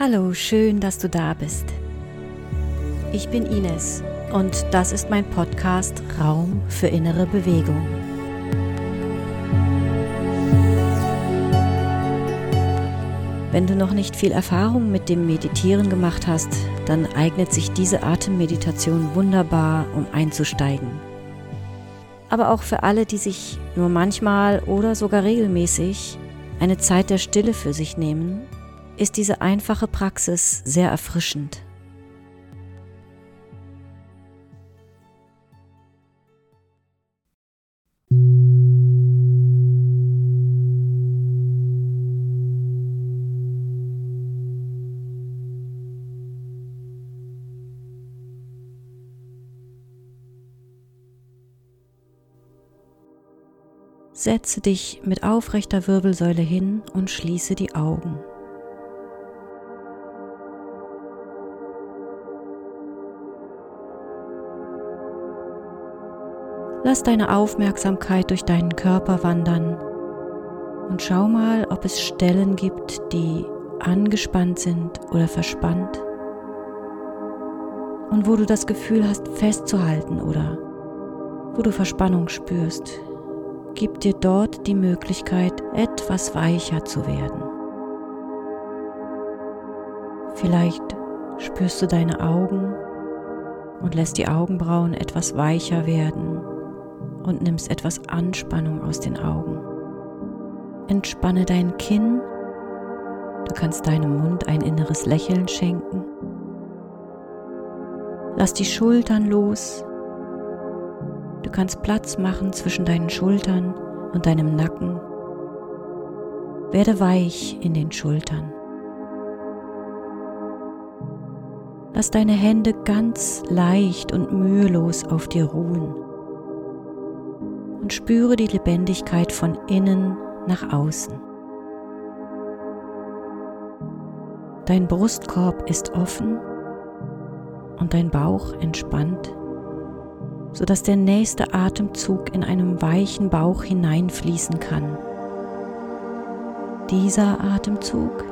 Hallo, schön, dass du da bist. Ich bin Ines und das ist mein Podcast Raum für innere Bewegung. Wenn du noch nicht viel Erfahrung mit dem Meditieren gemacht hast, dann eignet sich diese Atemmeditation wunderbar, um einzusteigen. Aber auch für alle, die sich nur manchmal oder sogar regelmäßig eine Zeit der Stille für sich nehmen ist diese einfache Praxis sehr erfrischend. Setze dich mit aufrechter Wirbelsäule hin und schließe die Augen. Lass deine Aufmerksamkeit durch deinen Körper wandern und schau mal, ob es Stellen gibt, die angespannt sind oder verspannt und wo du das Gefühl hast festzuhalten oder wo du Verspannung spürst. Gib dir dort die Möglichkeit, etwas weicher zu werden. Vielleicht spürst du deine Augen und lässt die Augenbrauen etwas weicher werden und nimmst etwas Anspannung aus den Augen. Entspanne dein Kinn. Du kannst deinem Mund ein inneres Lächeln schenken. Lass die Schultern los. Du kannst Platz machen zwischen deinen Schultern und deinem Nacken. Werde weich in den Schultern. Lass deine Hände ganz leicht und mühelos auf dir ruhen und spüre die Lebendigkeit von innen nach außen. Dein Brustkorb ist offen und dein Bauch entspannt, sodass der nächste Atemzug in einem weichen Bauch hineinfließen kann. Dieser Atemzug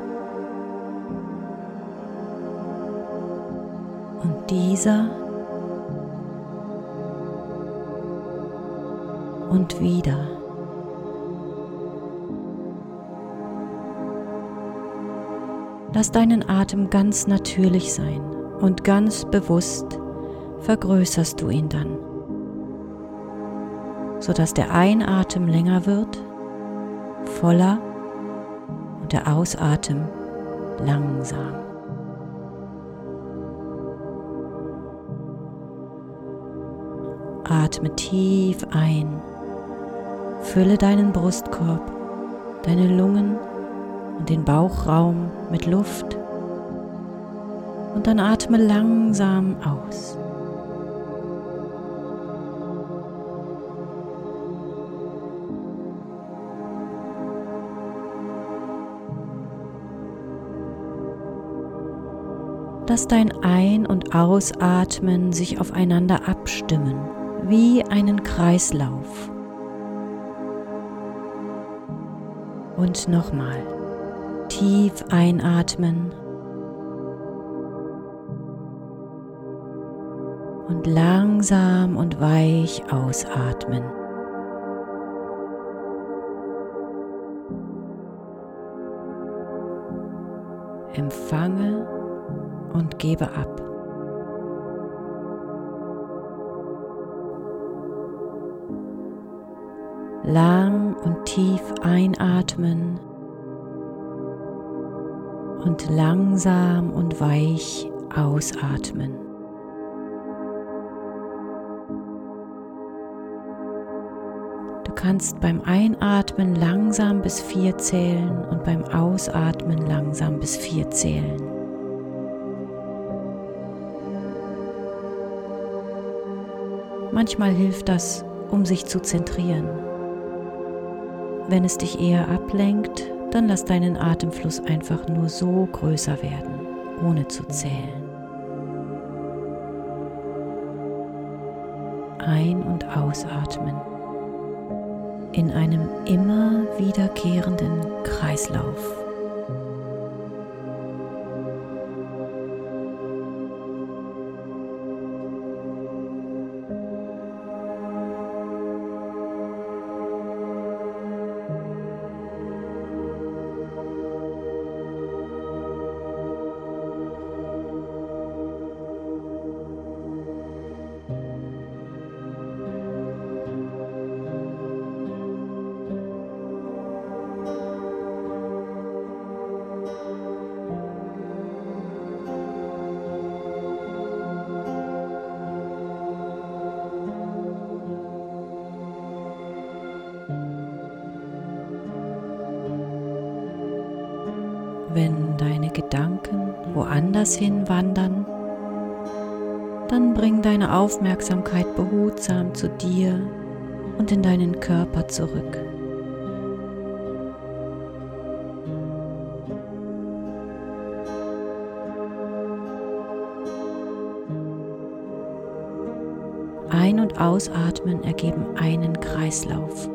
und dieser und wieder. Lass deinen Atem ganz natürlich sein und ganz bewusst vergrößerst du ihn dann, sodass der Einatmen länger wird, voller und der Ausatmen langsam. Atme tief ein Fülle deinen Brustkorb, deine Lungen und den Bauchraum mit Luft und dann atme langsam aus. Lass dein Ein- und Ausatmen sich aufeinander abstimmen, wie einen Kreislauf. Und nochmal tief einatmen und langsam und weich ausatmen. Empfange und gebe ab. Lang und tief einatmen und langsam und weich ausatmen. Du kannst beim Einatmen langsam bis vier zählen und beim Ausatmen langsam bis vier zählen. Manchmal hilft das, um sich zu zentrieren. Wenn es dich eher ablenkt, dann lass deinen Atemfluss einfach nur so größer werden, ohne zu zählen. Ein- und ausatmen in einem immer wiederkehrenden Kreislauf. Wenn deine Gedanken woanders hin wandern, dann bring deine Aufmerksamkeit behutsam zu dir und in deinen Körper zurück. Ein- und Ausatmen ergeben einen Kreislauf.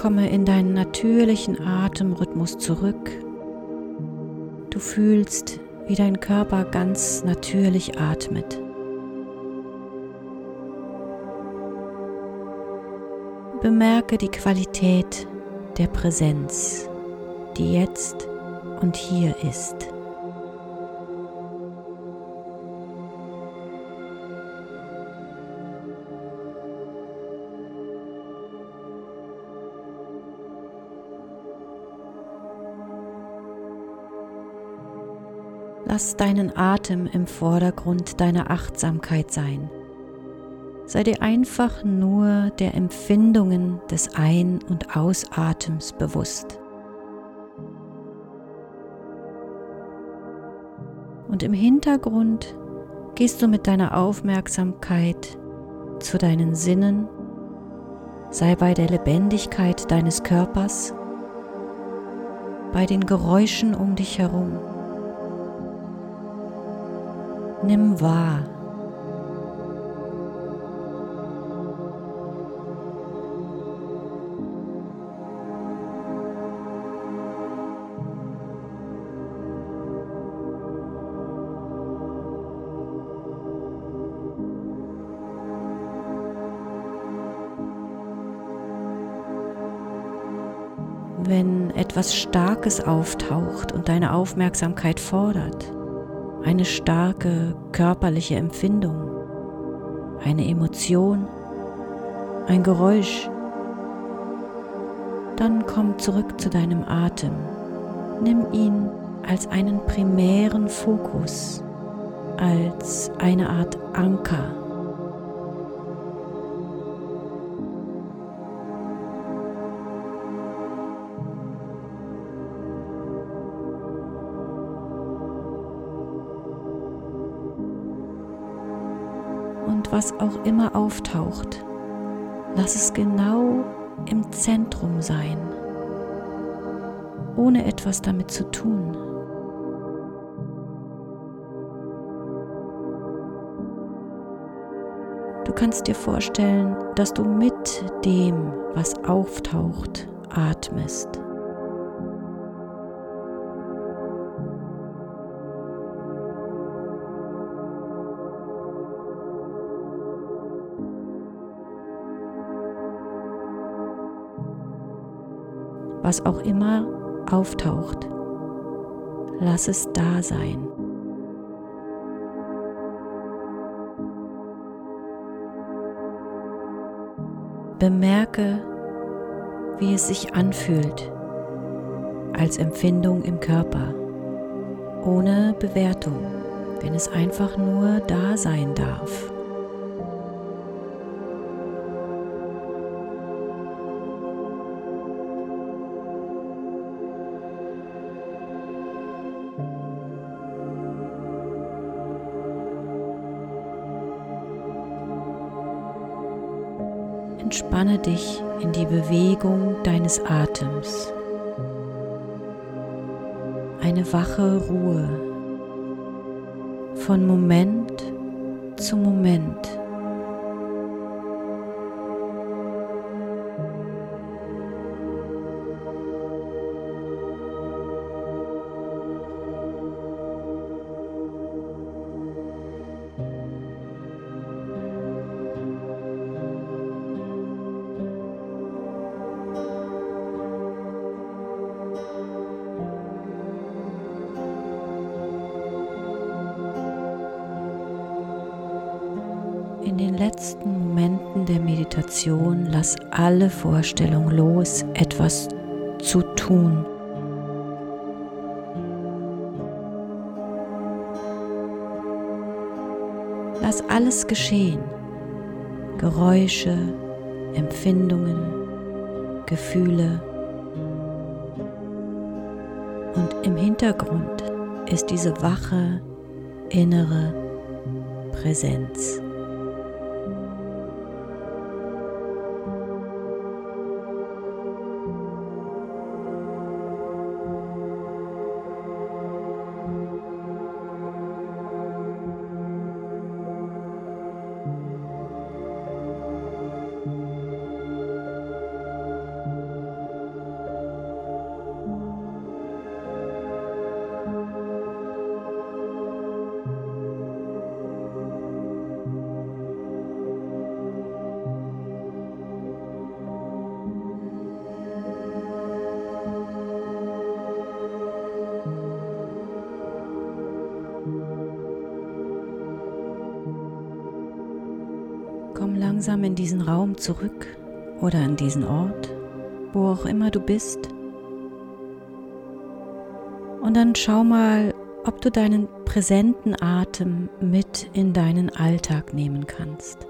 Komme in deinen natürlichen Atemrhythmus zurück. Du fühlst, wie dein Körper ganz natürlich atmet. Bemerke die Qualität der Präsenz, die jetzt und hier ist. Lass deinen Atem im Vordergrund deiner Achtsamkeit sein. Sei dir einfach nur der Empfindungen des Ein- und Ausatems bewusst. Und im Hintergrund gehst du mit deiner Aufmerksamkeit zu deinen Sinnen, sei bei der Lebendigkeit deines Körpers, bei den Geräuschen um dich herum Nimm wahr. Wenn etwas Starkes auftaucht und deine Aufmerksamkeit fordert, eine starke körperliche Empfindung, eine Emotion, ein Geräusch, dann komm zurück zu deinem Atem. Nimm ihn als einen primären Fokus, als eine Art Anker. Was auch immer auftaucht, lass es genau im Zentrum sein, ohne etwas damit zu tun. Du kannst dir vorstellen, dass du mit dem, was auftaucht, atmest. Was auch immer auftaucht. Lass es da sein. Bemerke, wie es sich anfühlt als Empfindung im Körper, ohne Bewertung, wenn es einfach nur da sein darf. Entspanne dich in die Bewegung deines Atems. Eine wache Ruhe von Moment zu Moment. Den letzten Momenten der Meditation lass alle Vorstellung los, etwas zu tun. Lass alles geschehen. Geräusche, Empfindungen, Gefühle. Und im Hintergrund ist diese wache innere Präsenz. Langsam in diesen Raum zurück oder an diesen Ort, wo auch immer du bist. Und dann schau mal, ob du deinen präsenten Atem mit in deinen Alltag nehmen kannst.